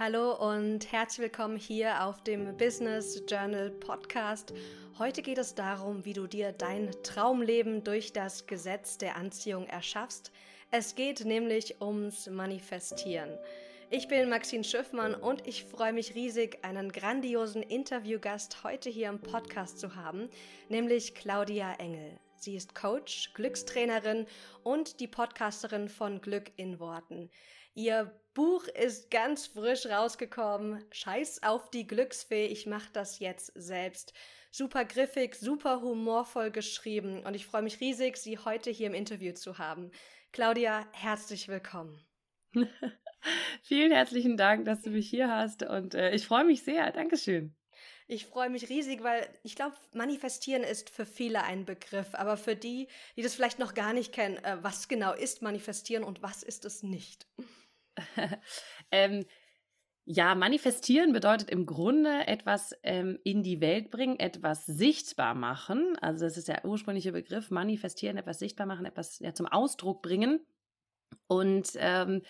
Hallo und herzlich willkommen hier auf dem Business Journal Podcast. Heute geht es darum, wie du dir dein Traumleben durch das Gesetz der Anziehung erschaffst. Es geht nämlich ums Manifestieren. Ich bin Maxine Schiffmann und ich freue mich riesig, einen grandiosen Interviewgast heute hier im Podcast zu haben, nämlich Claudia Engel. Sie ist Coach, Glückstrainerin und die Podcasterin von Glück in Worten. Ihr Buch ist ganz frisch rausgekommen. Scheiß auf die Glücksfee, ich mache das jetzt selbst. Super griffig, super humorvoll geschrieben und ich freue mich riesig, Sie heute hier im Interview zu haben. Claudia, herzlich willkommen. Vielen herzlichen Dank, dass du mich hier hast und äh, ich freue mich sehr. Dankeschön. Ich freue mich riesig, weil ich glaube, manifestieren ist für viele ein Begriff, aber für die, die das vielleicht noch gar nicht kennen, äh, was genau ist manifestieren und was ist es nicht? ähm, ja, manifestieren bedeutet im Grunde etwas ähm, in die Welt bringen, etwas sichtbar machen. Also das ist der ursprüngliche Begriff, manifestieren, etwas sichtbar machen, etwas ja, zum Ausdruck bringen. Und ähm,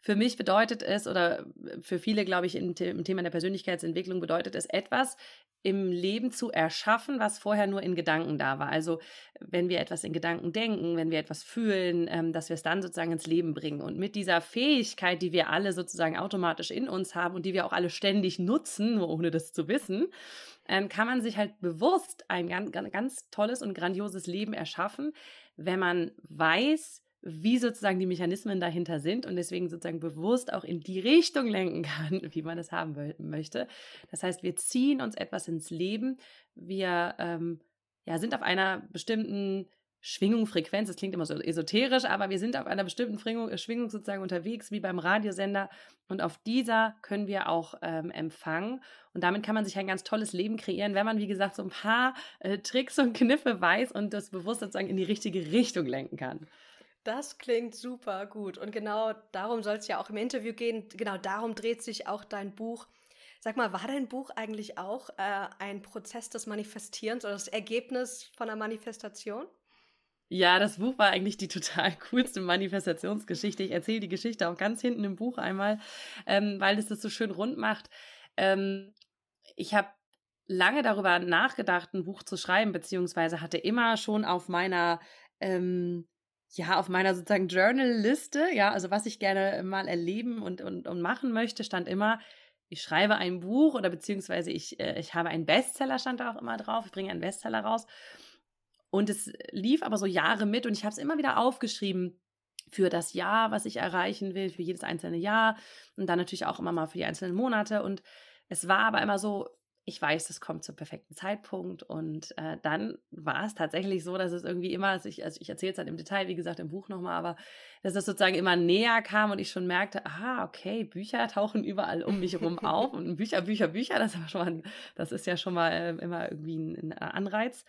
für mich bedeutet es, oder für viele, glaube ich, im, im Thema der Persönlichkeitsentwicklung bedeutet es etwas im Leben zu erschaffen, was vorher nur in Gedanken da war. Also wenn wir etwas in Gedanken denken, wenn wir etwas fühlen, ähm, dass wir es dann sozusagen ins Leben bringen. Und mit dieser Fähigkeit, die wir alle sozusagen automatisch in uns haben und die wir auch alle ständig nutzen, nur ohne das zu wissen, ähm, kann man sich halt bewusst ein ganz, ganz tolles und grandioses Leben erschaffen, wenn man weiß, wie sozusagen die Mechanismen dahinter sind und deswegen sozusagen bewusst auch in die Richtung lenken kann, wie man es haben möchte. Das heißt, wir ziehen uns etwas ins Leben, wir ähm, ja, sind auf einer bestimmten Schwingung, Frequenz, das klingt immer so esoterisch, aber wir sind auf einer bestimmten Schwingung, Schwingung sozusagen unterwegs, wie beim Radiosender. Und auf dieser können wir auch ähm, empfangen. Und damit kann man sich ein ganz tolles Leben kreieren, wenn man, wie gesagt, so ein paar äh, Tricks und Kniffe weiß und das bewusst sozusagen in die richtige Richtung lenken kann. Das klingt super gut. Und genau darum soll es ja auch im Interview gehen. Genau darum dreht sich auch dein Buch. Sag mal, war dein Buch eigentlich auch äh, ein Prozess des Manifestierens oder das Ergebnis von einer Manifestation? Ja, das Buch war eigentlich die total coolste Manifestationsgeschichte. Ich erzähle die Geschichte auch ganz hinten im Buch einmal, ähm, weil es das so schön rund macht. Ähm, ich habe lange darüber nachgedacht, ein Buch zu schreiben, beziehungsweise hatte immer schon auf meiner ähm, ja, auf meiner sozusagen Journal-Liste, ja, also was ich gerne mal erleben und, und, und machen möchte, stand immer, ich schreibe ein Buch oder beziehungsweise ich, äh, ich habe einen Bestseller, stand da auch immer drauf, ich bringe einen Bestseller raus. Und es lief aber so Jahre mit und ich habe es immer wieder aufgeschrieben für das Jahr, was ich erreichen will, für jedes einzelne Jahr und dann natürlich auch immer mal für die einzelnen Monate. Und es war aber immer so, ich weiß, es kommt zum perfekten Zeitpunkt. Und äh, dann war es tatsächlich so, dass es irgendwie immer, also ich, also ich erzähle es dann im Detail, wie gesagt, im Buch nochmal, aber dass es sozusagen immer näher kam und ich schon merkte, aha, okay, Bücher tauchen überall um mich herum auf und Bücher, Bücher, Bücher, das, ist, schon mal, das ist ja schon mal äh, immer irgendwie ein, ein Anreiz.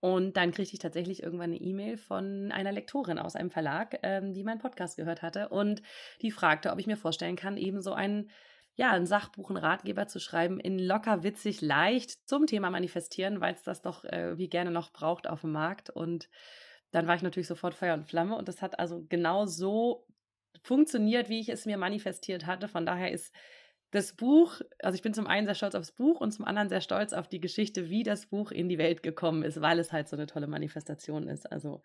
Und dann kriegte ich tatsächlich irgendwann eine E-Mail von einer Lektorin aus einem Verlag, ähm, die meinen Podcast gehört hatte und die fragte, ob ich mir vorstellen kann, eben so einen ja, ein Sachbuch, ein Ratgeber zu schreiben, in locker, witzig, leicht zum Thema Manifestieren, weil es das doch äh, wie gerne noch braucht auf dem Markt. Und dann war ich natürlich sofort Feuer und Flamme und das hat also genau so funktioniert, wie ich es mir manifestiert hatte. Von daher ist das Buch, also ich bin zum einen sehr stolz aufs Buch und zum anderen sehr stolz auf die Geschichte, wie das Buch in die Welt gekommen ist, weil es halt so eine tolle Manifestation ist. Also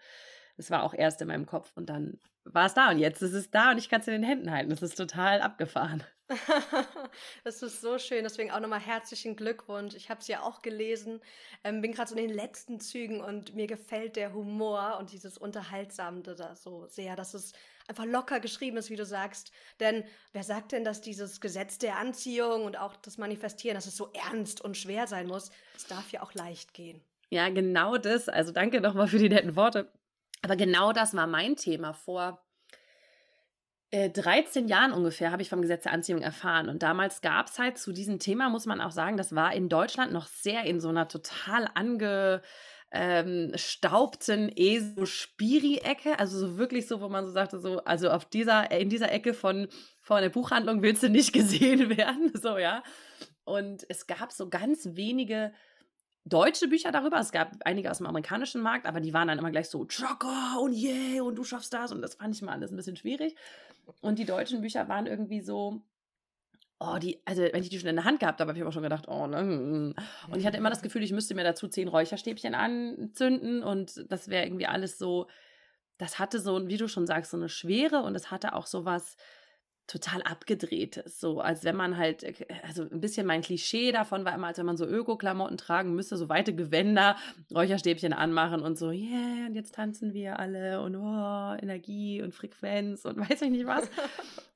es war auch erst in meinem Kopf und dann war es da und jetzt ist es da und ich kann es in den Händen halten. Das ist total abgefahren. das ist so schön. Deswegen auch nochmal herzlichen Glückwunsch. Ich habe es ja auch gelesen, ähm, bin gerade so in den letzten Zügen und mir gefällt der Humor und dieses Unterhaltsame da so sehr, dass es einfach locker geschrieben ist, wie du sagst. Denn wer sagt denn, dass dieses Gesetz der Anziehung und auch das Manifestieren, dass es so ernst und schwer sein muss? Es darf ja auch leicht gehen. Ja, genau das. Also danke nochmal für die netten Worte. Aber genau das war mein Thema. Vor 13 Jahren ungefähr habe ich vom Gesetz der Anziehung erfahren. Und damals gab es halt zu diesem Thema, muss man auch sagen, das war in Deutschland noch sehr in so einer total ange ähm, ESO-Spiri-Ecke, also so wirklich so, wo man so sagte, so, also auf dieser, in dieser Ecke von, von der Buchhandlung willst du nicht gesehen werden, so, ja. Und es gab so ganz wenige deutsche Bücher darüber. Es gab einige aus dem amerikanischen Markt, aber die waren dann immer gleich so Trucker und yeah und du schaffst das und das fand ich mal alles ein bisschen schwierig. Und die deutschen Bücher waren irgendwie so oh, die, also wenn ich die schon in der Hand gehabt habe, habe ich auch schon gedacht, oh, ne. Mm. Und ich hatte immer das Gefühl, ich müsste mir dazu zehn Räucherstäbchen anzünden und das wäre irgendwie alles so, das hatte so, wie du schon sagst, so eine Schwere und es hatte auch so was, total abgedrehtes, so als wenn man halt, äh, also ein bisschen mein Klischee davon war immer, als wenn man so Öko-Klamotten tragen müsste, so weite Gewänder, Räucherstäbchen anmachen und so, yeah, und jetzt tanzen wir alle und oh, Energie und Frequenz und weiß ich nicht was.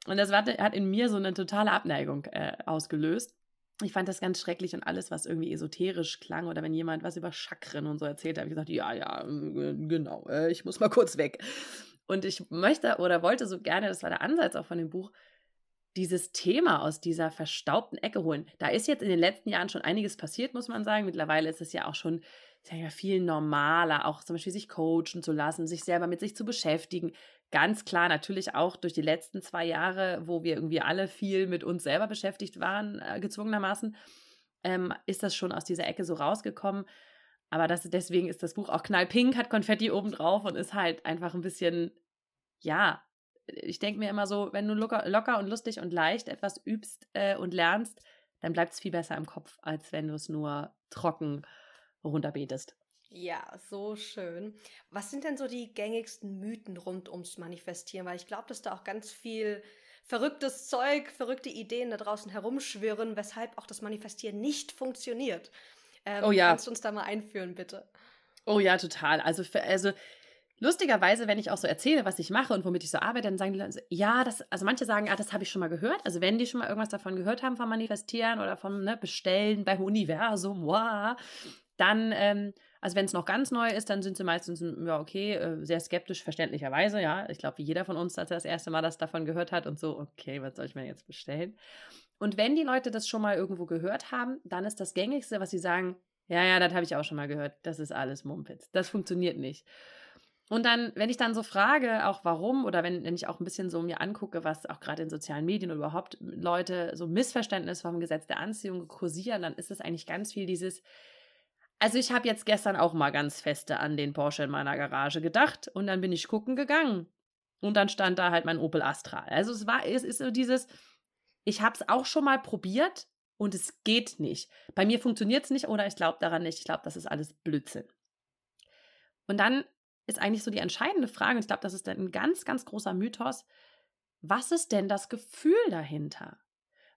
Und das hat in mir so eine totale Abneigung äh, ausgelöst. Ich fand das ganz schrecklich und alles, was irgendwie esoterisch klang oder wenn jemand was über Chakren und so erzählt, habe ich gesagt, ja, ja, äh, genau, äh, ich muss mal kurz weg. Und ich möchte oder wollte so gerne, das war der Ansatz auch von dem Buch, dieses Thema aus dieser verstaubten Ecke holen. Da ist jetzt in den letzten Jahren schon einiges passiert, muss man sagen. Mittlerweile ist es ja auch schon ja, viel normaler, auch zum Beispiel sich coachen zu lassen, sich selber mit sich zu beschäftigen. Ganz klar, natürlich auch durch die letzten zwei Jahre, wo wir irgendwie alle viel mit uns selber beschäftigt waren, äh, gezwungenermaßen, ähm, ist das schon aus dieser Ecke so rausgekommen. Aber das, deswegen ist das Buch auch knallpink, hat Konfetti oben drauf und ist halt einfach ein bisschen, ja, ich denke mir immer so, wenn du locker, locker und lustig und leicht etwas übst äh, und lernst, dann bleibt es viel besser im Kopf, als wenn du es nur trocken runterbetest. Ja, so schön. Was sind denn so die gängigsten Mythen rund ums Manifestieren? Weil ich glaube, dass da auch ganz viel verrücktes Zeug, verrückte Ideen da draußen herumschwirren, weshalb auch das Manifestieren nicht funktioniert. Ähm, oh ja. Kannst du uns da mal einführen, bitte? Oh ja, total. Also, für, also lustigerweise, wenn ich auch so erzähle, was ich mache und womit ich so arbeite, dann sagen die Leute, ja, das, also manche sagen, ah, das habe ich schon mal gehört. Also wenn die schon mal irgendwas davon gehört haben, vom Manifestieren oder vom ne, Bestellen beim Universum, wow, dann, ähm, also wenn es noch ganz neu ist, dann sind sie meistens, ja, okay, äh, sehr skeptisch, verständlicherweise, ja. Ich glaube, wie jeder von uns, als er das erste Mal das davon gehört hat und so, okay, was soll ich mir jetzt bestellen? Und wenn die Leute das schon mal irgendwo gehört haben, dann ist das Gängigste, was sie sagen, ja, ja, das habe ich auch schon mal gehört. Das ist alles Mumpitz. Das funktioniert nicht. Und dann, wenn ich dann so frage, auch warum, oder wenn, wenn ich auch ein bisschen so mir angucke, was auch gerade in sozialen Medien oder überhaupt Leute so Missverständnis vom Gesetz der Anziehung kursieren, dann ist es eigentlich ganz viel dieses, also ich habe jetzt gestern auch mal ganz feste an den Porsche in meiner Garage gedacht und dann bin ich gucken gegangen. Und dann stand da halt mein Opel Astra. Also es war, es ist so dieses, ich habe es auch schon mal probiert und es geht nicht. Bei mir funktioniert es nicht oder ich glaube daran nicht. Ich glaube, das ist alles Blödsinn. Und dann ist eigentlich so die entscheidende Frage, und ich glaube, das ist ein ganz, ganz großer Mythos, was ist denn das Gefühl dahinter?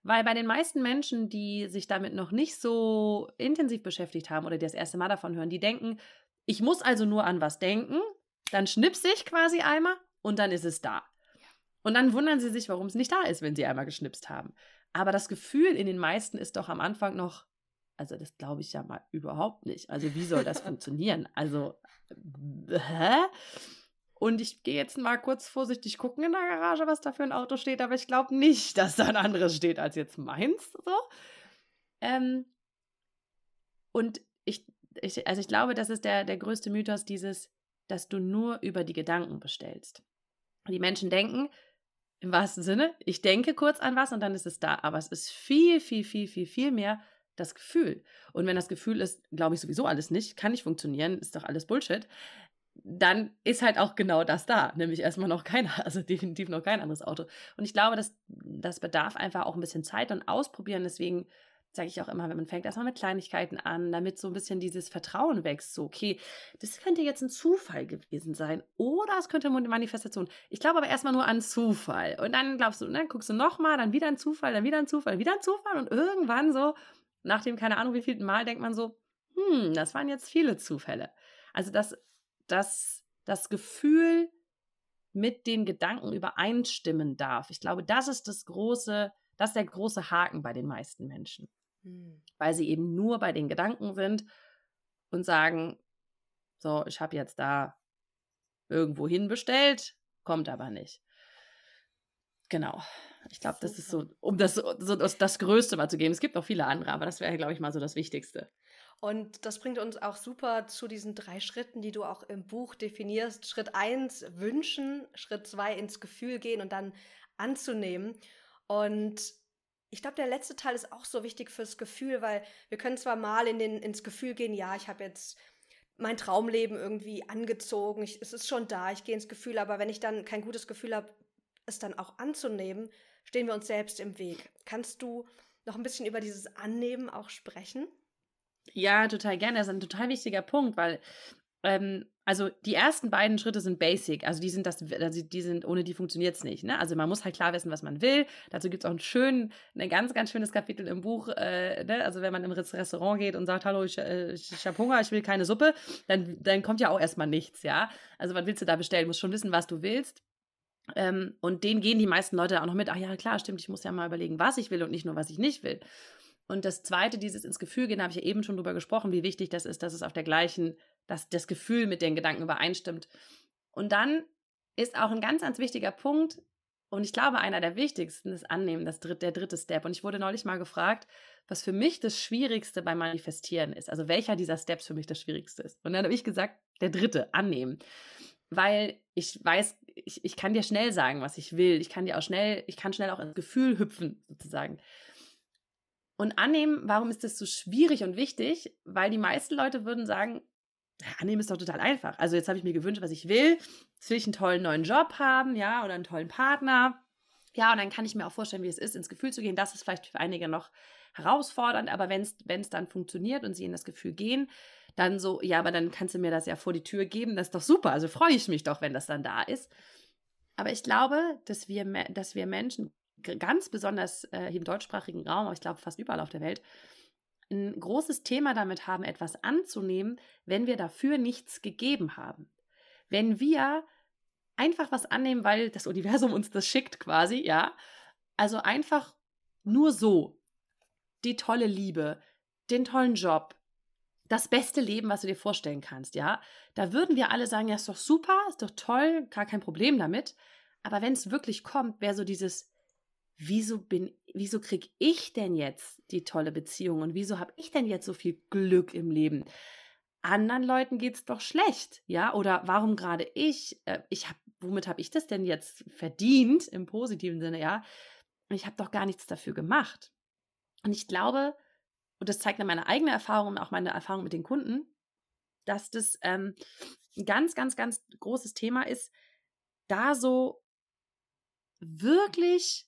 Weil bei den meisten Menschen, die sich damit noch nicht so intensiv beschäftigt haben oder die das erste Mal davon hören, die denken, ich muss also nur an was denken, dann schnipse ich quasi einmal und dann ist es da. Und dann wundern sie sich, warum es nicht da ist, wenn sie einmal geschnipst haben. Aber das Gefühl in den meisten ist doch am Anfang noch, also das glaube ich ja mal überhaupt nicht. Also wie soll das funktionieren? Also, hä? Und ich gehe jetzt mal kurz vorsichtig gucken in der Garage, was da für ein Auto steht, aber ich glaube nicht, dass da ein anderes steht als jetzt meins. So. Ähm, und ich, ich, also ich glaube, das ist der, der größte Mythos, dieses, dass du nur über die Gedanken bestellst. Die Menschen denken, im wahrsten Sinne, ich denke kurz an was und dann ist es da. Aber es ist viel, viel, viel, viel, viel mehr das Gefühl. Und wenn das Gefühl ist, glaube ich sowieso alles nicht, kann nicht funktionieren, ist doch alles Bullshit, dann ist halt auch genau das da, nämlich erstmal noch keiner, also definitiv noch kein anderes Auto. Und ich glaube, das, das bedarf einfach auch ein bisschen Zeit und Ausprobieren. Deswegen sage ich auch immer, wenn man fängt erstmal mit Kleinigkeiten an, damit so ein bisschen dieses Vertrauen wächst. So, okay, das könnte jetzt ein Zufall gewesen sein oder es könnte eine Manifestation. Ich glaube aber erstmal nur an Zufall. Und dann glaubst du, dann ne, guckst du nochmal, dann wieder ein Zufall, dann wieder ein Zufall, wieder ein Zufall und irgendwann so, nach dem keine Ahnung wie viel Mal, denkt man so, hm, das waren jetzt viele Zufälle. Also, dass, dass das Gefühl mit den Gedanken übereinstimmen darf. Ich glaube, das ist das große, das ist der große Haken bei den meisten Menschen. Hm. Weil sie eben nur bei den Gedanken sind und sagen, so, ich habe jetzt da irgendwo hin bestellt, kommt aber nicht. Genau. Ich glaube, das ist so, um das, so, das, das Größte mal zu geben. Es gibt noch viele andere, aber das wäre, glaube ich, mal so das Wichtigste. Und das bringt uns auch super zu diesen drei Schritten, die du auch im Buch definierst. Schritt eins wünschen, Schritt zwei ins Gefühl gehen und dann anzunehmen. Und ich glaube, der letzte Teil ist auch so wichtig fürs Gefühl, weil wir können zwar mal in den, ins Gefühl gehen, ja, ich habe jetzt mein Traumleben irgendwie angezogen, ich, es ist schon da, ich gehe ins Gefühl, aber wenn ich dann kein gutes Gefühl habe, es dann auch anzunehmen, stehen wir uns selbst im Weg. Kannst du noch ein bisschen über dieses Annehmen auch sprechen? Ja, total gerne. Das ist ein total wichtiger Punkt, weil ähm, also die ersten beiden Schritte sind basic, also die sind das, also die sind, ohne die funktioniert es nicht. Ne? Also man muss halt klar wissen, was man will. Dazu gibt es auch ein schön, ein ganz, ganz schönes Kapitel im Buch. Äh, ne? Also wenn man im Restaurant geht und sagt, hallo, ich, äh, ich habe Hunger, ich will keine Suppe, dann, dann kommt ja auch erstmal nichts, ja. Also was willst du da bestellen? Du musst schon wissen, was du willst. Ähm, und denen gehen die meisten Leute auch noch mit, ach ja, klar, stimmt, ich muss ja mal überlegen, was ich will und nicht nur, was ich nicht will. Und das zweite, dieses ins Gefühl gehen, habe ich ja eben schon drüber gesprochen, wie wichtig das ist, dass es auf der gleichen, dass das Gefühl mit den Gedanken übereinstimmt. Und dann ist auch ein ganz, ganz wichtiger Punkt, und ich glaube, einer der wichtigsten ist Annehmen, das dritte, der dritte Step. Und ich wurde neulich mal gefragt, was für mich das Schwierigste beim Manifestieren ist. Also welcher dieser Steps für mich das Schwierigste ist. Und dann habe ich gesagt, der dritte, annehmen. Weil ich weiß, ich, ich kann dir schnell sagen, was ich will. Ich kann dir auch schnell, ich kann schnell auch ins Gefühl hüpfen, sozusagen. Und annehmen, warum ist das so schwierig und wichtig? Weil die meisten Leute würden sagen, annehmen ist doch total einfach. Also jetzt habe ich mir gewünscht, was ich will. Jetzt will ich einen tollen neuen Job haben, ja, oder einen tollen Partner. Ja, und dann kann ich mir auch vorstellen, wie es ist, ins Gefühl zu gehen. Das ist vielleicht für einige noch herausfordernd, aber wenn es dann funktioniert und sie in das Gefühl gehen, dann so, ja, aber dann kannst du mir das ja vor die Tür geben, das ist doch super. Also freue ich mich doch, wenn das dann da ist. Aber ich glaube, dass wir, dass wir Menschen ganz besonders äh, im deutschsprachigen Raum, aber ich glaube fast überall auf der Welt, ein großes Thema damit haben, etwas anzunehmen, wenn wir dafür nichts gegeben haben. Wenn wir einfach was annehmen, weil das Universum uns das schickt quasi, ja. Also einfach nur so. Die tolle Liebe, den tollen Job, das beste Leben, was du dir vorstellen kannst, ja. Da würden wir alle sagen, ja, ist doch super, ist doch toll, gar kein Problem damit. Aber wenn es wirklich kommt, wäre so dieses, wieso bin, wieso krieg ich denn jetzt die tolle Beziehung und wieso habe ich denn jetzt so viel Glück im Leben? Anderen Leuten geht es doch schlecht, ja? Oder warum gerade ich? Äh, ich habe, womit habe ich das denn jetzt verdient im positiven Sinne, ja? Ich habe doch gar nichts dafür gemacht. Und ich glaube, und das zeigt mir meine eigene Erfahrung und auch meine Erfahrung mit den Kunden, dass das ähm, ein ganz, ganz, ganz großes Thema ist, da so wirklich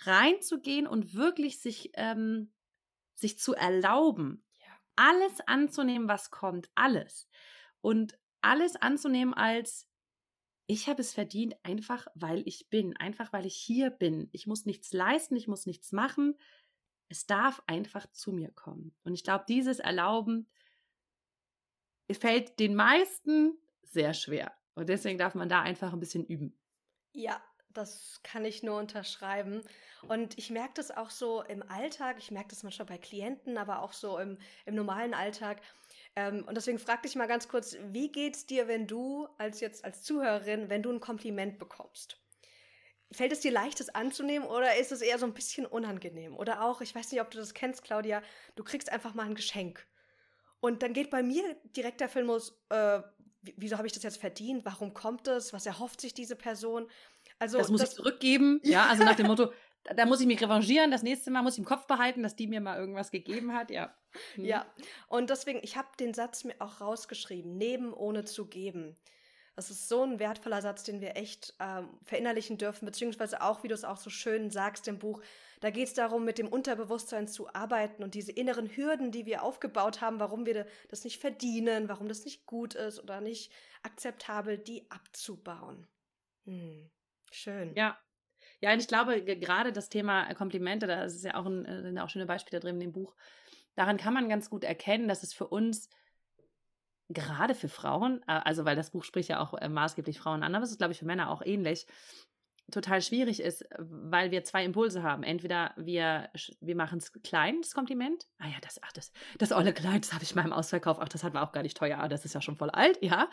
reinzugehen und wirklich sich, ähm, sich zu erlauben, ja. alles anzunehmen, was kommt, alles. Und alles anzunehmen als, ich habe es verdient, einfach weil ich bin, einfach weil ich hier bin. Ich muss nichts leisten, ich muss nichts machen. Es darf einfach zu mir kommen. Und ich glaube, dieses Erlauben fällt den meisten sehr schwer. Und deswegen darf man da einfach ein bisschen üben. Ja, das kann ich nur unterschreiben. Und ich merke das auch so im Alltag, ich merke das manchmal bei Klienten, aber auch so im, im normalen Alltag. Ähm, und deswegen frag dich mal ganz kurz, wie geht's dir, wenn du als jetzt als Zuhörerin, wenn du ein Kompliment bekommst? Fällt es dir leicht, das anzunehmen oder ist es eher so ein bisschen unangenehm? Oder auch, ich weiß nicht, ob du das kennst, Claudia, du kriegst einfach mal ein Geschenk. Und dann geht bei mir direkt der Filmus, äh, wieso habe ich das jetzt verdient? Warum kommt das? Was erhofft sich diese Person? Also das muss das, ich zurückgeben. Ja, also nach dem Motto, da muss ich mich revanchieren. Das nächste Mal muss ich im Kopf behalten, dass die mir mal irgendwas gegeben hat. Ja. Hm. Ja. Und deswegen, ich habe den Satz mir auch rausgeschrieben: Nehmen ohne zu geben. Das ist so ein wertvoller Satz, den wir echt ähm, verinnerlichen dürfen, beziehungsweise auch, wie du es auch so schön sagst im Buch, da geht es darum, mit dem Unterbewusstsein zu arbeiten und diese inneren Hürden, die wir aufgebaut haben, warum wir das nicht verdienen, warum das nicht gut ist oder nicht akzeptabel, die abzubauen. Hm. Schön. Ja. Ja, und ich glaube, gerade das Thema Komplimente, da ist ja auch, ein, äh, sind auch schöne Beispiele drin in dem Buch. Daran kann man ganz gut erkennen, dass es für uns gerade für Frauen, äh, also weil das Buch spricht ja auch äh, maßgeblich Frauen an, aber es ist, glaube ich, für Männer auch ähnlich, total schwierig ist, weil wir zwei Impulse haben. Entweder wir, wir machen es klein, das Kompliment. Ah ja, das, ach, das, das olle Kleid, das habe ich mal im Ausverkauf. Ach, das hat wir auch gar nicht teuer. Ah, das ist ja schon voll alt, ja.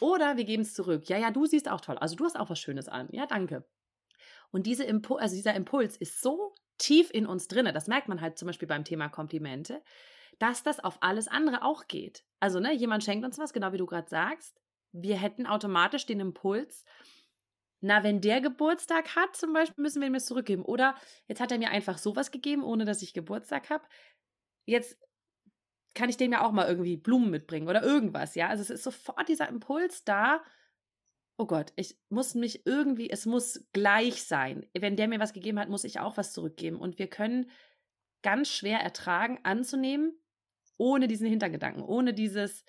Oder wir geben es zurück. Ja, ja, du siehst auch toll. Also du hast auch was Schönes an. Ja, danke. Und diese Impu also dieser Impuls ist so tief in uns drinne. Das merkt man halt zum Beispiel beim Thema Komplimente, dass das auf alles andere auch geht. Also, ne, jemand schenkt uns was, genau wie du gerade sagst. Wir hätten automatisch den Impuls, na, wenn der Geburtstag hat, zum Beispiel, müssen wir ihm das zurückgeben. Oder jetzt hat er mir einfach sowas gegeben, ohne dass ich Geburtstag habe. Jetzt kann ich dem ja auch mal irgendwie Blumen mitbringen oder irgendwas, ja. Also es ist sofort dieser Impuls da, oh Gott, ich muss mich irgendwie, es muss gleich sein. Wenn der mir was gegeben hat, muss ich auch was zurückgeben. Und wir können ganz schwer ertragen, anzunehmen, ohne diesen Hintergedanken, ohne dieses,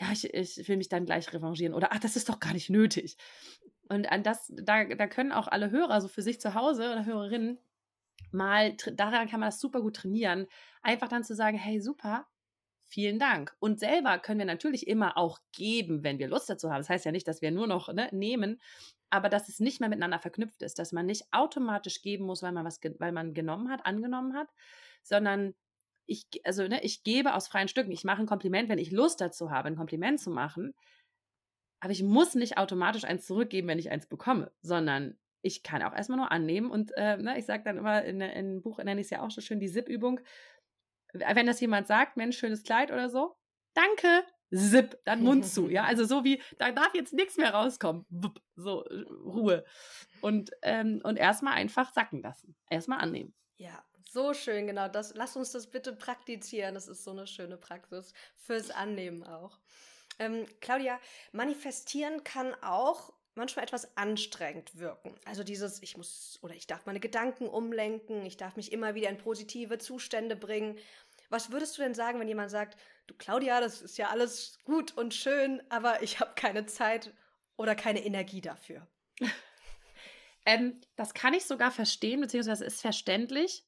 ja, ich, ich will mich dann gleich revanchieren oder ach, das ist doch gar nicht nötig. Und an das, da, da können auch alle Hörer so für sich zu Hause oder Hörerinnen mal, daran kann man das super gut trainieren, einfach dann zu sagen, hey, super, vielen Dank. Und selber können wir natürlich immer auch geben, wenn wir Lust dazu haben. Das heißt ja nicht, dass wir nur noch ne, nehmen, aber dass es nicht mehr miteinander verknüpft ist, dass man nicht automatisch geben muss, weil man was, weil man genommen hat, angenommen hat, sondern ich, also ne, ich gebe aus freien Stücken. Ich mache ein Kompliment, wenn ich Lust dazu habe, ein Kompliment zu machen. Aber ich muss nicht automatisch eins zurückgeben, wenn ich eins bekomme, sondern ich kann auch erstmal nur annehmen. Und äh, ne, ich sage dann immer, in, in einem Buch nenne ich es ja auch so schön, die SIP-Übung, wenn das jemand sagt, Mensch, schönes Kleid oder so, danke, zip, dann Mund zu, ja, also so wie, da darf jetzt nichts mehr rauskommen, so, Ruhe und, ähm, und erstmal einfach sacken lassen, erstmal annehmen. Ja, so schön, genau, das, lass uns das bitte praktizieren, das ist so eine schöne Praxis fürs Annehmen auch. Ähm, Claudia, manifestieren kann auch manchmal etwas anstrengend wirken. Also dieses, ich muss oder ich darf meine Gedanken umlenken, ich darf mich immer wieder in positive Zustände bringen. Was würdest du denn sagen, wenn jemand sagt, du Claudia, das ist ja alles gut und schön, aber ich habe keine Zeit oder keine Energie dafür? ähm, das kann ich sogar verstehen, beziehungsweise ist verständlich,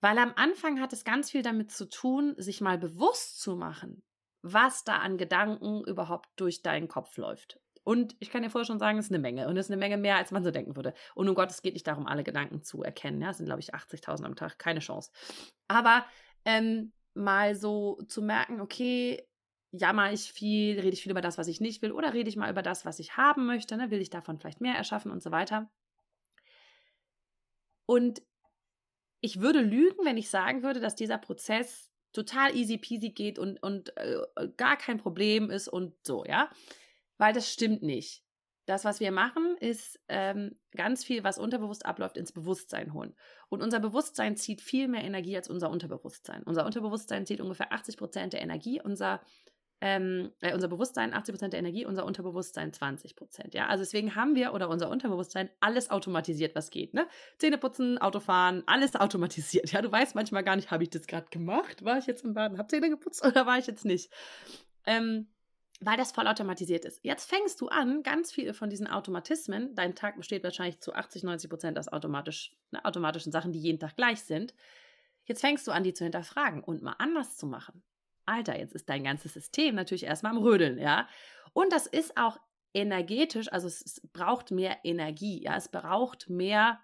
weil am Anfang hat es ganz viel damit zu tun, sich mal bewusst zu machen, was da an Gedanken überhaupt durch deinen Kopf läuft. Und ich kann dir vorher schon sagen, es ist eine Menge. Und es ist eine Menge mehr, als man so denken würde. Und um Gott, es geht nicht darum, alle Gedanken zu erkennen. Ja, es sind, glaube ich, 80.000 am Tag. Keine Chance. Aber ähm, mal so zu merken, okay, jammer ich viel, rede ich viel über das, was ich nicht will, oder rede ich mal über das, was ich haben möchte, ne? will ich davon vielleicht mehr erschaffen und so weiter. Und ich würde lügen, wenn ich sagen würde, dass dieser Prozess total easy peasy geht und, und äh, gar kein Problem ist und so, ja weil das stimmt nicht. Das, was wir machen, ist ähm, ganz viel, was unterbewusst abläuft, ins Bewusstsein holen. Und unser Bewusstsein zieht viel mehr Energie als unser Unterbewusstsein. Unser Unterbewusstsein zieht ungefähr 80 Prozent der Energie, unser, ähm, äh, unser Bewusstsein 80 Prozent der Energie, unser Unterbewusstsein 20 Prozent. Ja? Also deswegen haben wir oder unser Unterbewusstsein alles automatisiert, was geht. Ne? Zähne putzen, Autofahren, alles automatisiert. Ja, du weißt manchmal gar nicht, habe ich das gerade gemacht? War ich jetzt im Baden, habe Zähne geputzt oder war ich jetzt nicht? Ähm, weil das vollautomatisiert ist. Jetzt fängst du an, ganz viele von diesen Automatismen, dein Tag besteht wahrscheinlich zu 80, 90 Prozent aus automatisch, ne, automatischen Sachen, die jeden Tag gleich sind. Jetzt fängst du an, die zu hinterfragen und mal anders zu machen. Alter, jetzt ist dein ganzes System natürlich erstmal am Rödeln, ja. Und das ist auch energetisch, also es, es braucht mehr Energie, ja. Es braucht mehr,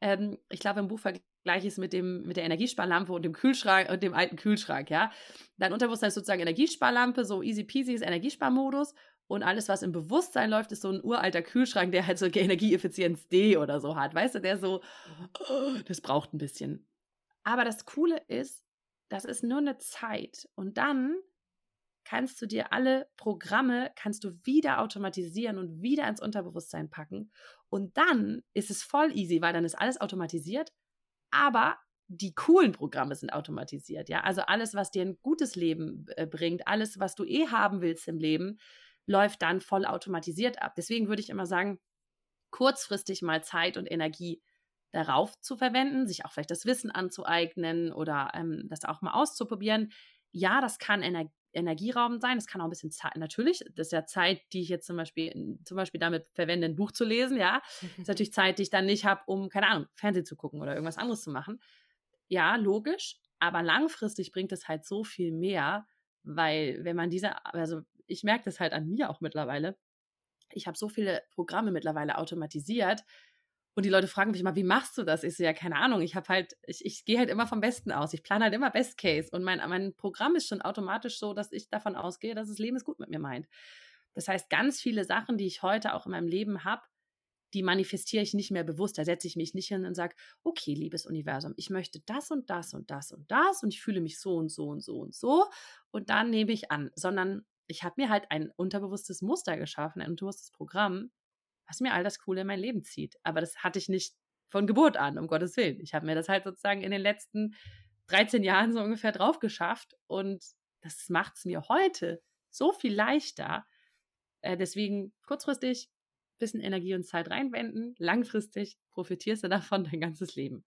ähm, ich glaube, im Buch Gleiches mit, dem, mit der Energiesparlampe und dem Kühlschrank und dem alten Kühlschrank, ja. Dein Unterbewusstsein ist sozusagen Energiesparlampe, so easy peasy ist Energiesparmodus. Und alles, was im Bewusstsein läuft, ist so ein uralter Kühlschrank, der halt so Energieeffizienz D oder so hat. Weißt du, der so, oh, das braucht ein bisschen. Aber das Coole ist, das ist nur eine Zeit. Und dann kannst du dir alle Programme, kannst du wieder automatisieren und wieder ins Unterbewusstsein packen. Und dann ist es voll easy, weil dann ist alles automatisiert aber die coolen Programme sind automatisiert, ja. Also alles, was dir ein gutes Leben äh, bringt, alles, was du eh haben willst im Leben, läuft dann voll automatisiert ab. Deswegen würde ich immer sagen, kurzfristig mal Zeit und Energie darauf zu verwenden, sich auch vielleicht das Wissen anzueignen oder ähm, das auch mal auszuprobieren. Ja, das kann Ener Energieraum sein, das kann auch ein bisschen Zeit, natürlich, das ist ja Zeit, die ich jetzt zum Beispiel, zum Beispiel damit verwende, ein Buch zu lesen, ja. Das ist natürlich Zeit, die ich dann nicht habe, um, keine Ahnung, Fernsehen zu gucken oder irgendwas anderes zu machen. Ja, logisch, aber langfristig bringt es halt so viel mehr, weil wenn man diese, also ich merke das halt an mir auch mittlerweile, ich habe so viele Programme mittlerweile automatisiert, und die Leute fragen mich immer, wie machst du das? Ich so, ja, keine Ahnung. Ich habe halt, ich, ich gehe halt immer vom Besten aus. Ich plane halt immer Best Case. Und mein, mein Programm ist schon automatisch so, dass ich davon ausgehe, dass das Leben es gut mit mir meint. Das heißt, ganz viele Sachen, die ich heute auch in meinem Leben habe, die manifestiere ich nicht mehr bewusst. Da setze ich mich nicht hin und sage, okay, liebes Universum, ich möchte das und das und das und das und ich fühle mich so und so und so und so und dann nehme ich an, sondern ich habe mir halt ein unterbewusstes Muster geschaffen, ein unterbewusstes Programm, was mir all das Coole in mein Leben zieht. Aber das hatte ich nicht von Geburt an, um Gottes Willen. Ich habe mir das halt sozusagen in den letzten 13 Jahren so ungefähr drauf geschafft und das macht es mir heute so viel leichter, Äh, deswegen kurzfristig bisschen Energie und Zeit reinwenden, langfristig profitierst du davon dein ganzes Leben.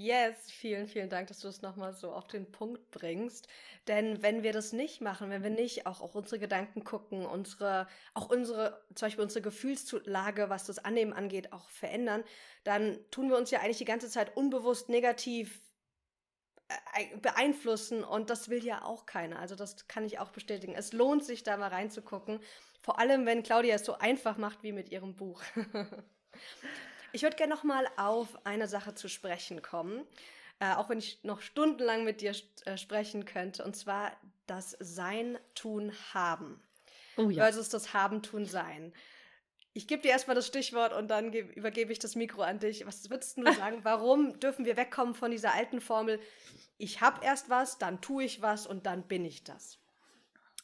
Yes, vielen, vielen Dank, dass du es nochmal so auf den Punkt bringst. Denn wenn wir das nicht machen, wenn wir nicht auch auf unsere Gedanken gucken, unsere, auch unsere, zum Beispiel unsere Gefühlslage, was das Annehmen angeht, auch verändern, dann tun wir uns ja eigentlich die ganze Zeit unbewusst negativ äh, beeinflussen und das will ja auch keiner. Also das kann ich auch bestätigen. Es lohnt sich da mal reinzugucken. Vor allem, wenn Claudia es so einfach macht wie mit ihrem Buch. Ich würde gerne noch mal auf eine Sache zu sprechen kommen, äh, auch wenn ich noch stundenlang mit dir äh, sprechen könnte, und zwar das Sein, Tun, Haben oh, ja. versus das Haben, Tun, Sein. Ich gebe dir erstmal das Stichwort und dann übergebe ich das Mikro an dich. Was würdest du sagen? Warum dürfen wir wegkommen von dieser alten Formel? Ich habe erst was, dann tue ich was und dann bin ich das.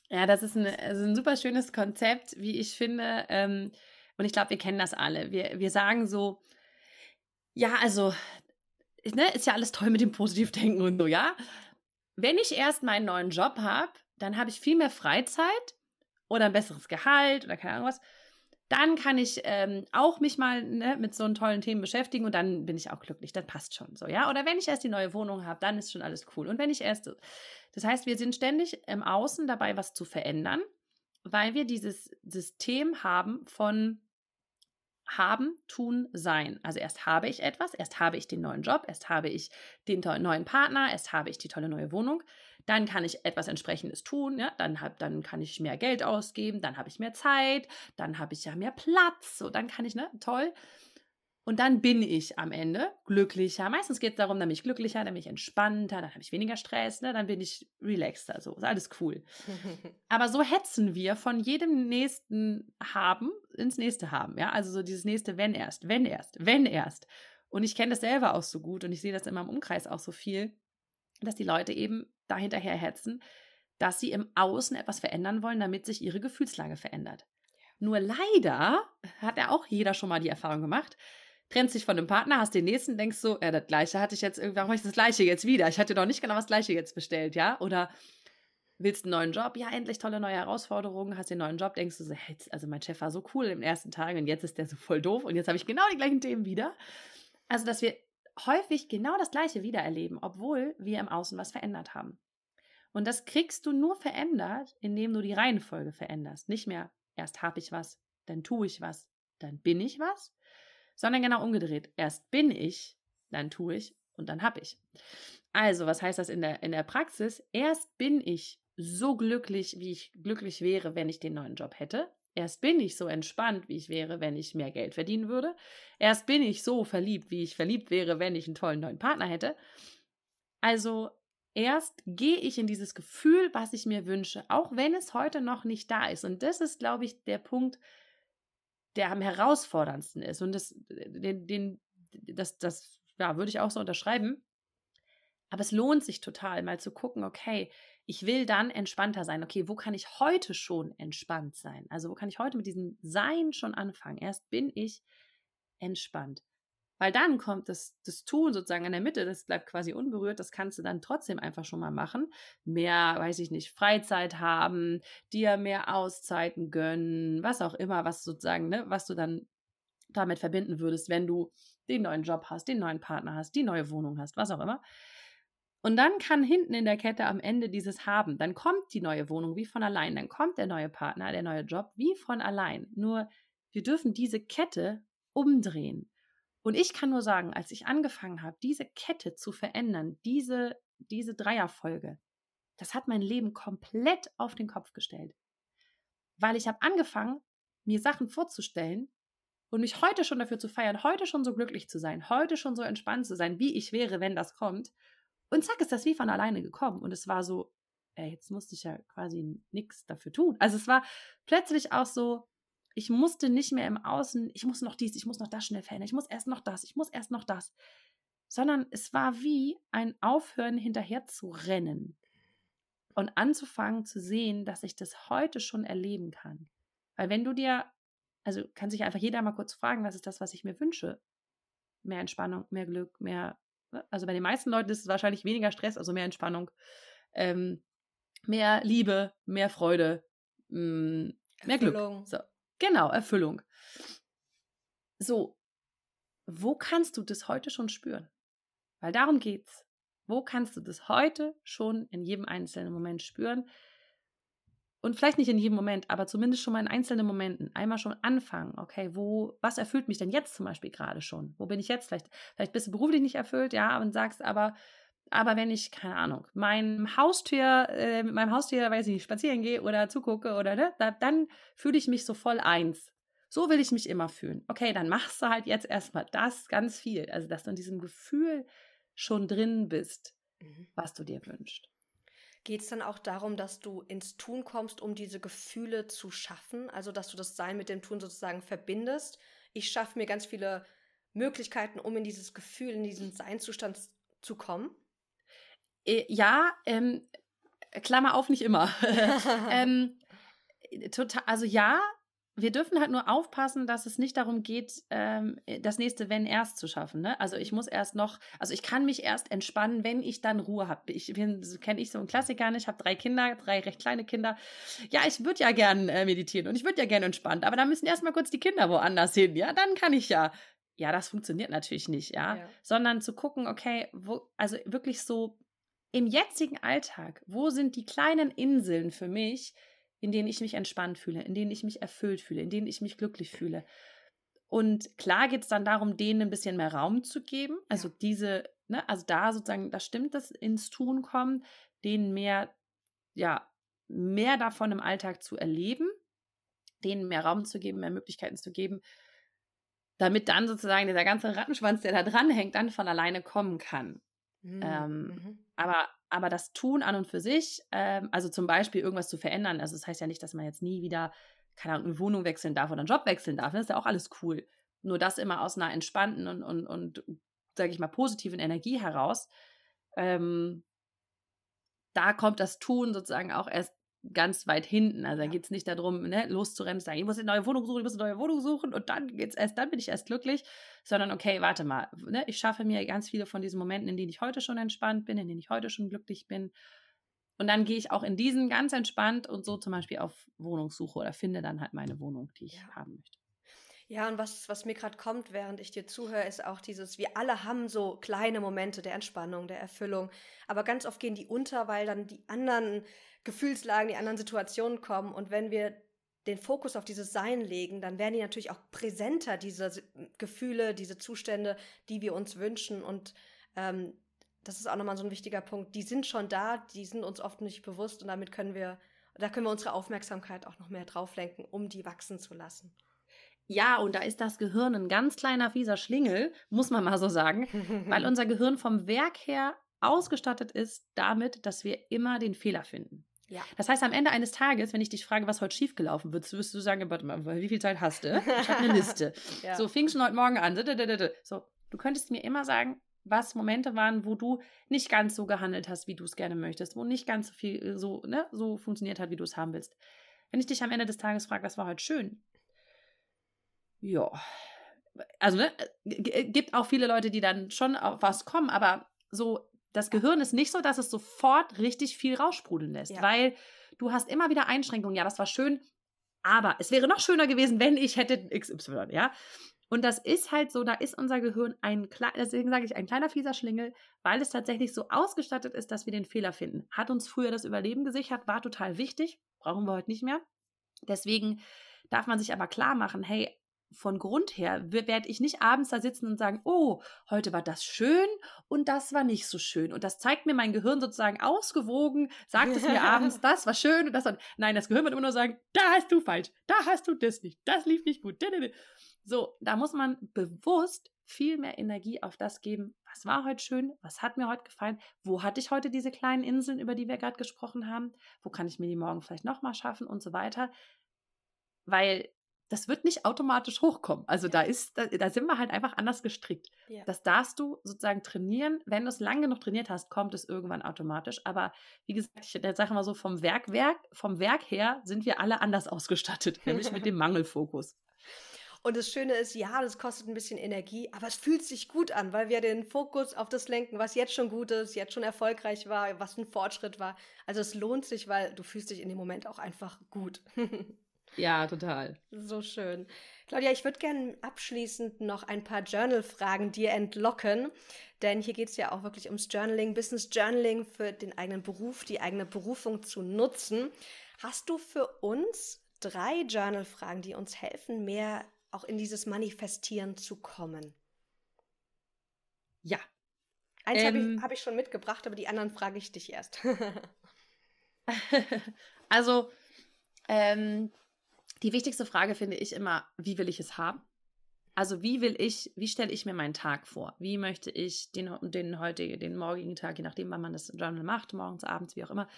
Ja, das ist ein, also ein super schönes Konzept, wie ich finde. Ähm, und ich glaube, wir kennen das alle. Wir, wir sagen so, ja, also, ne, ist ja alles toll mit dem Positivdenken und so, ja. Wenn ich erst meinen neuen Job habe, dann habe ich viel mehr Freizeit oder ein besseres Gehalt oder keine Ahnung was. Dann kann ich ähm, auch mich mal ne, mit so tollen Themen beschäftigen und dann bin ich auch glücklich. Das passt schon so, ja. Oder wenn ich erst die neue Wohnung habe, dann ist schon alles cool. Und wenn ich erst, das heißt, wir sind ständig im Außen dabei, was zu verändern, weil wir dieses System haben von haben, tun, sein. Also erst habe ich etwas, erst habe ich den neuen Job, erst habe ich den neuen Partner, erst habe ich die tolle neue Wohnung, dann kann ich etwas entsprechendes tun, ja, dann hab, dann kann ich mehr Geld ausgeben, dann habe ich mehr Zeit, dann habe ich ja mehr Platz, so dann kann ich, ne, toll. Und dann bin ich am Ende glücklicher. Meistens geht es darum, dann bin ich glücklicher, dann bin ich entspannter, dann habe ich weniger Stress, ne? dann bin ich relaxter. So, ist alles cool. Aber so hetzen wir von jedem nächsten Haben ins nächste Haben. Ja, also so dieses nächste, wenn erst, wenn erst, wenn erst. Und ich kenne das selber auch so gut und ich sehe das in meinem Umkreis auch so viel, dass die Leute eben dahinterher hetzen, dass sie im Außen etwas verändern wollen, damit sich ihre Gefühlslage verändert. Nur leider hat ja auch jeder schon mal die Erfahrung gemacht, trennst dich von dem Partner, hast den nächsten, denkst so, ja, das gleiche hatte ich jetzt warum habe ich das gleiche jetzt wieder? Ich hatte doch nicht genau das gleiche jetzt bestellt, ja? Oder willst einen neuen Job? Ja, endlich tolle neue Herausforderungen, hast den neuen Job, denkst du so, hey, also mein Chef war so cool im ersten Tag und jetzt ist der so voll doof und jetzt habe ich genau die gleichen Themen wieder. Also, dass wir häufig genau das gleiche wieder erleben, obwohl wir im Außen was verändert haben. Und das kriegst du nur verändert, indem du die Reihenfolge veränderst. Nicht mehr erst habe ich was, dann tue ich was, dann bin ich was, sondern genau umgedreht. Erst bin ich, dann tue ich und dann habe ich. Also, was heißt das in der, in der Praxis? Erst bin ich so glücklich, wie ich glücklich wäre, wenn ich den neuen Job hätte. Erst bin ich so entspannt, wie ich wäre, wenn ich mehr Geld verdienen würde. Erst bin ich so verliebt, wie ich verliebt wäre, wenn ich einen tollen neuen Partner hätte. Also erst gehe ich in dieses Gefühl, was ich mir wünsche, auch wenn es heute noch nicht da ist. Und das ist, glaube ich, der Punkt, der am herausforderndsten ist. Und das, den, den, das, das ja, würde ich auch so unterschreiben. Aber es lohnt sich total, mal zu gucken, okay, ich will dann entspannter sein. Okay, wo kann ich heute schon entspannt sein? Also, wo kann ich heute mit diesem Sein schon anfangen? Erst bin ich entspannt. Weil dann kommt das, das Tun sozusagen in der Mitte, das bleibt quasi unberührt, das kannst du dann trotzdem einfach schon mal machen. Mehr, weiß ich nicht, Freizeit haben, dir mehr Auszeiten gönnen, was auch immer, was sozusagen, ne, was du dann damit verbinden würdest, wenn du den neuen Job hast, den neuen Partner hast, die neue Wohnung hast, was auch immer. Und dann kann hinten in der Kette am Ende dieses haben, dann kommt die neue Wohnung wie von allein, dann kommt der neue Partner, der neue Job wie von allein. Nur wir dürfen diese Kette umdrehen. Und ich kann nur sagen, als ich angefangen habe, diese Kette zu verändern, diese, diese Dreierfolge, das hat mein Leben komplett auf den Kopf gestellt. Weil ich habe angefangen, mir Sachen vorzustellen und mich heute schon dafür zu feiern, heute schon so glücklich zu sein, heute schon so entspannt zu sein, wie ich wäre, wenn das kommt. Und zack, ist das wie von alleine gekommen. Und es war so, ey, jetzt musste ich ja quasi nichts dafür tun. Also es war plötzlich auch so, ich musste nicht mehr im Außen, ich muss noch dies, ich muss noch das schnell verändern, ich muss erst noch das, ich muss erst noch das. Sondern es war wie ein Aufhören hinterher zu rennen und anzufangen zu sehen, dass ich das heute schon erleben kann. Weil wenn du dir, also kann sich einfach jeder mal kurz fragen, was ist das, was ich mir wünsche? Mehr Entspannung, mehr Glück, mehr, ne? also bei den meisten Leuten ist es wahrscheinlich weniger Stress, also mehr Entspannung, ähm, mehr Liebe, mehr Freude, mh, mm, Mehr Glück. So. Genau, Erfüllung. So, wo kannst du das heute schon spüren? Weil darum geht's. Wo kannst du das heute schon in jedem einzelnen Moment spüren? Und vielleicht nicht in jedem Moment, aber zumindest schon mal in einzelnen Momenten. Einmal schon anfangen. Okay, wo, was erfüllt mich denn jetzt zum Beispiel gerade schon? Wo bin ich jetzt? Vielleicht, vielleicht bist du beruflich nicht erfüllt, ja, und sagst aber, aber wenn ich, keine Ahnung, mein Haustier, äh, mit meinem Haustier, weiß ich nicht, spazieren gehe oder zugucke oder ne, da, dann fühle ich mich so voll eins. So will ich mich immer fühlen. Okay, dann machst du halt jetzt erstmal das ganz viel. Also, dass du in diesem Gefühl schon drin bist, mhm. was du dir wünschst. Geht es dann auch darum, dass du ins Tun kommst, um diese Gefühle zu schaffen? Also, dass du das Sein mit dem Tun sozusagen verbindest? Ich schaffe mir ganz viele Möglichkeiten, um in dieses Gefühl, in diesen Seinzustand zu kommen? Äh, ja, ähm, Klammer auf, nicht immer. ähm, total, also ja, wir dürfen halt nur aufpassen, dass es nicht darum geht, ähm, das nächste Wenn erst zu schaffen. Ne? Also ich muss erst noch, also ich kann mich erst entspannen, wenn ich dann Ruhe habe. Ich bin, kenne ich so einen Klassiker, ne? ich habe drei Kinder, drei recht kleine Kinder. Ja, ich würde ja gern äh, meditieren und ich würde ja gern entspannt, aber da müssen erstmal kurz die Kinder woanders hin. Ja, dann kann ich ja. Ja, das funktioniert natürlich nicht, ja. ja. Sondern zu gucken, okay, wo, also wirklich so im jetzigen Alltag, wo sind die kleinen Inseln für mich, in denen ich mich entspannt fühle, in denen ich mich erfüllt fühle, in denen ich mich glücklich fühle. Und klar geht es dann darum, denen ein bisschen mehr Raum zu geben. Also ja. diese, ne, also da sozusagen, da stimmt das ins Tun kommen, denen mehr, ja, mehr davon im Alltag zu erleben, denen mehr Raum zu geben, mehr Möglichkeiten zu geben, damit dann sozusagen dieser ganze Rattenschwanz, der da dranhängt, dann von alleine kommen kann. Mhm. Ähm, mhm. aber, aber das Tun an und für sich, ähm, also zum Beispiel irgendwas zu verändern, also das heißt ja nicht, dass man jetzt nie wieder, keine Ahnung, eine Wohnung wechseln darf oder einen Job wechseln darf. Das ist ja auch alles cool. Nur das immer aus einer entspannten und, und, und sage ich mal, positiven Energie heraus. Ähm, da kommt das Tun sozusagen auch erst ganz weit hinten. Also da geht es nicht darum, ne, loszurennen, zu sagen, ich muss eine neue Wohnung suchen, ich muss eine neue Wohnung suchen und dann geht's erst, dann bin ich erst glücklich, sondern okay, warte mal, ne, ich schaffe mir ganz viele von diesen Momenten, in denen ich heute schon entspannt bin, in denen ich heute schon glücklich bin. Und dann gehe ich auch in diesen ganz entspannt und so zum Beispiel auf Wohnungssuche oder finde dann halt meine Wohnung, die ich ja. haben möchte. Ja, und was, was mir gerade kommt, während ich dir zuhöre, ist auch dieses, wir alle haben so kleine Momente der Entspannung, der Erfüllung, aber ganz oft gehen die unter, weil dann die anderen Gefühlslagen, die anderen Situationen kommen. Und wenn wir den Fokus auf dieses Sein legen, dann werden die natürlich auch präsenter, diese Gefühle, diese Zustände, die wir uns wünschen. Und ähm, das ist auch nochmal so ein wichtiger Punkt. Die sind schon da, die sind uns oft nicht bewusst und damit können wir, da können wir unsere Aufmerksamkeit auch noch mehr drauf lenken, um die wachsen zu lassen. Ja, und da ist das Gehirn ein ganz kleiner fieser Schlingel, muss man mal so sagen, weil unser Gehirn vom Werk her ausgestattet ist damit, dass wir immer den Fehler finden. Ja. Das heißt, am Ende eines Tages, wenn ich dich frage, was heute schiefgelaufen wird, wirst du sagen, warte mal, wie viel Zeit hast du? Ich habe eine Liste. ja. So, fing schon heute Morgen an. So, du könntest mir immer sagen, was Momente waren, wo du nicht ganz so gehandelt hast, wie du es gerne möchtest, wo nicht ganz so viel äh, so, ne, so funktioniert hat, wie du es haben willst. Wenn ich dich am Ende des Tages frage, was war heute schön? Ja. Also, ne, gibt auch viele Leute, die dann schon auf was kommen, aber so das Gehirn ist nicht so, dass es sofort richtig viel raussprudeln lässt, ja. weil du hast immer wieder Einschränkungen. Ja, das war schön, aber es wäre noch schöner gewesen, wenn ich hätte XY, ja. Und das ist halt so, da ist unser Gehirn ein kleiner, deswegen sage ich ein kleiner fieser Schlingel, weil es tatsächlich so ausgestattet ist, dass wir den Fehler finden. Hat uns früher das Überleben gesichert, war total wichtig, brauchen wir heute nicht mehr. Deswegen darf man sich aber klar machen, hey, von Grund her werde ich nicht abends da sitzen und sagen, oh, heute war das schön und das war nicht so schön. Und das zeigt mir mein Gehirn sozusagen ausgewogen, sagt es mir abends, das war schön und das war. Nein, das Gehirn wird immer nur sagen, da hast du falsch, da hast du das nicht, das lief nicht gut. So, da muss man bewusst viel mehr Energie auf das geben, was war heute schön, was hat mir heute gefallen, wo hatte ich heute diese kleinen Inseln, über die wir gerade gesprochen haben, wo kann ich mir die morgen vielleicht nochmal schaffen und so weiter. Weil das wird nicht automatisch hochkommen. Also ja. da ist, da, da, sind wir halt einfach anders gestrickt. Ja. Das darfst du sozusagen trainieren. Wenn du es lange genug trainiert hast, kommt es irgendwann automatisch. Aber wie gesagt, ich sage mal so, vom Werk, Werk, vom Werk her sind wir alle anders ausgestattet, nämlich mit dem Mangelfokus. Und das Schöne ist, ja, das kostet ein bisschen Energie, aber es fühlt sich gut an, weil wir den Fokus auf das lenken, was jetzt schon gut ist, jetzt schon erfolgreich war, was ein Fortschritt war. Also es lohnt sich, weil du fühlst dich in dem Moment auch einfach gut. Ja, total. So schön. Claudia, ich würde gerne abschließend noch ein paar Journal-Fragen dir entlocken, denn hier geht es ja auch wirklich ums Journaling, Business Journaling für den eigenen Beruf, die eigene Berufung zu nutzen. Hast du für uns drei Journal-Fragen, die uns helfen, mehr auch in dieses Manifestieren zu kommen? Ja. Eins ähm, habe ich, hab ich schon mitgebracht, aber die anderen frage ich dich erst. also, ähm, die wichtigste Frage finde ich immer, wie will ich es haben? Also wie will ich, wie stelle ich mir meinen Tag vor? Wie möchte ich den, den heutigen, den morgigen Tag, je nachdem, wann man das Journal macht, morgens, abends, wie auch immer,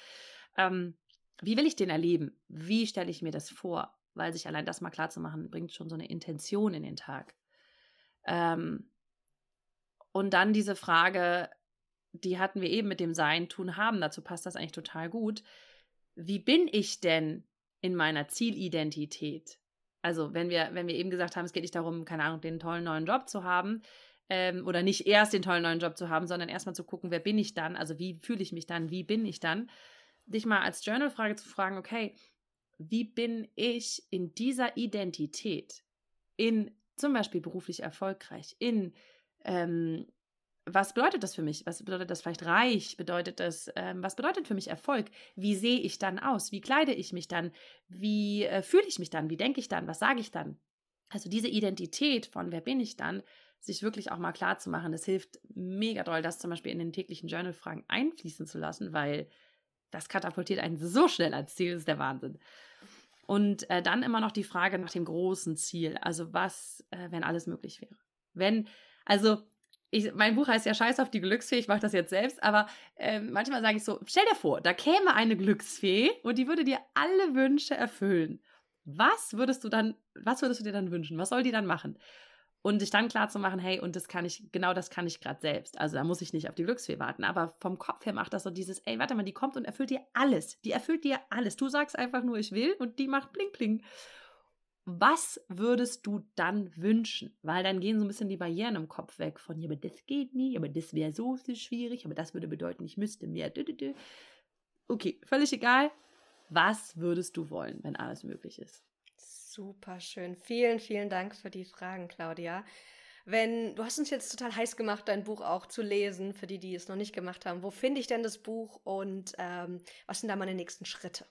ähm, wie will ich den erleben? Wie stelle ich mir das vor? Weil sich allein das mal klar zu machen, bringt schon so eine Intention in den Tag. Ähm, und dann diese Frage, die hatten wir eben mit dem Sein, Tun, Haben, dazu passt das eigentlich total gut. Wie bin ich denn in meiner Zielidentität? Also, wenn wir, wenn wir eben gesagt haben, es geht nicht darum, keine Ahnung, den tollen neuen Job zu haben, ähm, oder nicht erst den tollen neuen Job zu haben, sondern erstmal zu gucken, wer bin ich dann? Also, wie fühle ich mich dann? Wie bin ich dann? Dich mal als Journal-Frage zu fragen, okay, wie bin ich in dieser Identität, in zum Beispiel beruflich erfolgreich, in ähm, was bedeutet das für mich? Was bedeutet das vielleicht reich? Bedeutet das, ähm, was bedeutet für mich Erfolg? Wie sehe ich dann aus? Wie kleide ich mich dann? Wie äh, fühle ich mich dann? Wie denke ich dann? Was sage ich dann? Also diese Identität von wer bin ich dann, sich wirklich auch mal klar zu machen, das hilft mega doll, das zum Beispiel in den täglichen Journal-Fragen einfließen zu lassen, weil das katapultiert einen so schnell ans Ziel, das ist der Wahnsinn. Und äh, dann immer noch die Frage nach dem großen Ziel. Also was, äh, wenn alles möglich wäre? Wenn, also ich, mein Buch heißt ja Scheiß auf die Glücksfee, ich mache das jetzt selbst, aber äh, manchmal sage ich so, stell dir vor, da käme eine Glücksfee und die würde dir alle Wünsche erfüllen. Was würdest du dann, was würdest du dir dann wünschen? Was soll die dann machen? Und sich dann klar zu machen, hey, und das kann ich, genau das kann ich gerade selbst. Also da muss ich nicht auf die Glücksfee warten. Aber vom Kopf her macht das so dieses, ey, warte mal, die kommt und erfüllt dir alles. Die erfüllt dir alles. Du sagst einfach nur, ich will und die macht bling bling was würdest du dann wünschen? Weil dann gehen so ein bisschen die Barrieren im Kopf weg von, ja, aber das geht nie, aber das wäre so, so schwierig, aber das würde bedeuten, ich müsste mehr. Okay, völlig egal. Was würdest du wollen, wenn alles möglich ist? Super schön. Vielen, vielen Dank für die Fragen, Claudia. Wenn du hast uns jetzt total heiß gemacht, dein Buch auch zu lesen, für die, die es noch nicht gemacht haben. Wo finde ich denn das Buch und ähm, was sind da meine nächsten Schritte?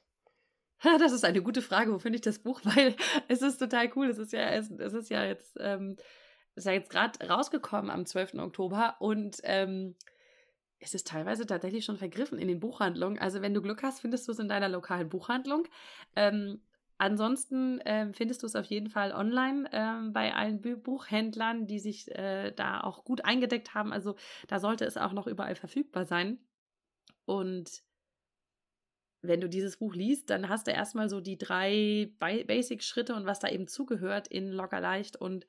Das ist eine gute Frage. Wo finde ich das Buch? Weil es ist total cool. Es ist ja, es, es ist ja jetzt, ähm, ja jetzt gerade rausgekommen am 12. Oktober und ähm, es ist teilweise tatsächlich schon vergriffen in den Buchhandlungen. Also wenn du Glück hast, findest du es in deiner lokalen Buchhandlung. Ähm, ansonsten ähm, findest du es auf jeden Fall online ähm, bei allen Buchhändlern, die sich äh, da auch gut eingedeckt haben. Also da sollte es auch noch überall verfügbar sein. Und wenn du dieses Buch liest, dann hast du erstmal so die drei Basic-Schritte und was da eben zugehört in locker leicht und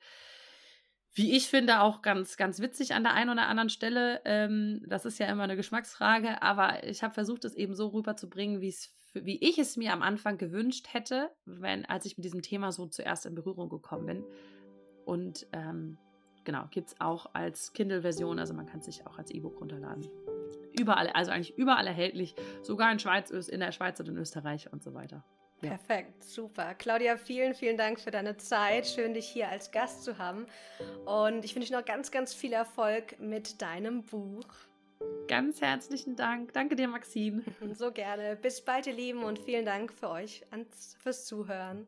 wie ich finde, auch ganz, ganz witzig an der einen oder anderen Stelle. Ähm, das ist ja immer eine Geschmacksfrage, aber ich habe versucht, es eben so rüberzubringen, wie ich es mir am Anfang gewünscht hätte, wenn, als ich mit diesem Thema so zuerst in Berührung gekommen bin. Und ähm, genau, gibt es auch als Kindle-Version, also man kann es sich auch als E-Book runterladen überall, also eigentlich überall erhältlich, sogar in Schweiz, in der Schweiz und in Österreich und so weiter. Ja. Perfekt, super. Claudia, vielen, vielen Dank für deine Zeit. Schön, dich hier als Gast zu haben. Und ich wünsche dir noch ganz, ganz viel Erfolg mit deinem Buch. Ganz herzlichen Dank. Danke dir, Maxine. So gerne. Bis bald, ihr Lieben, und vielen Dank für euch ans, fürs Zuhören.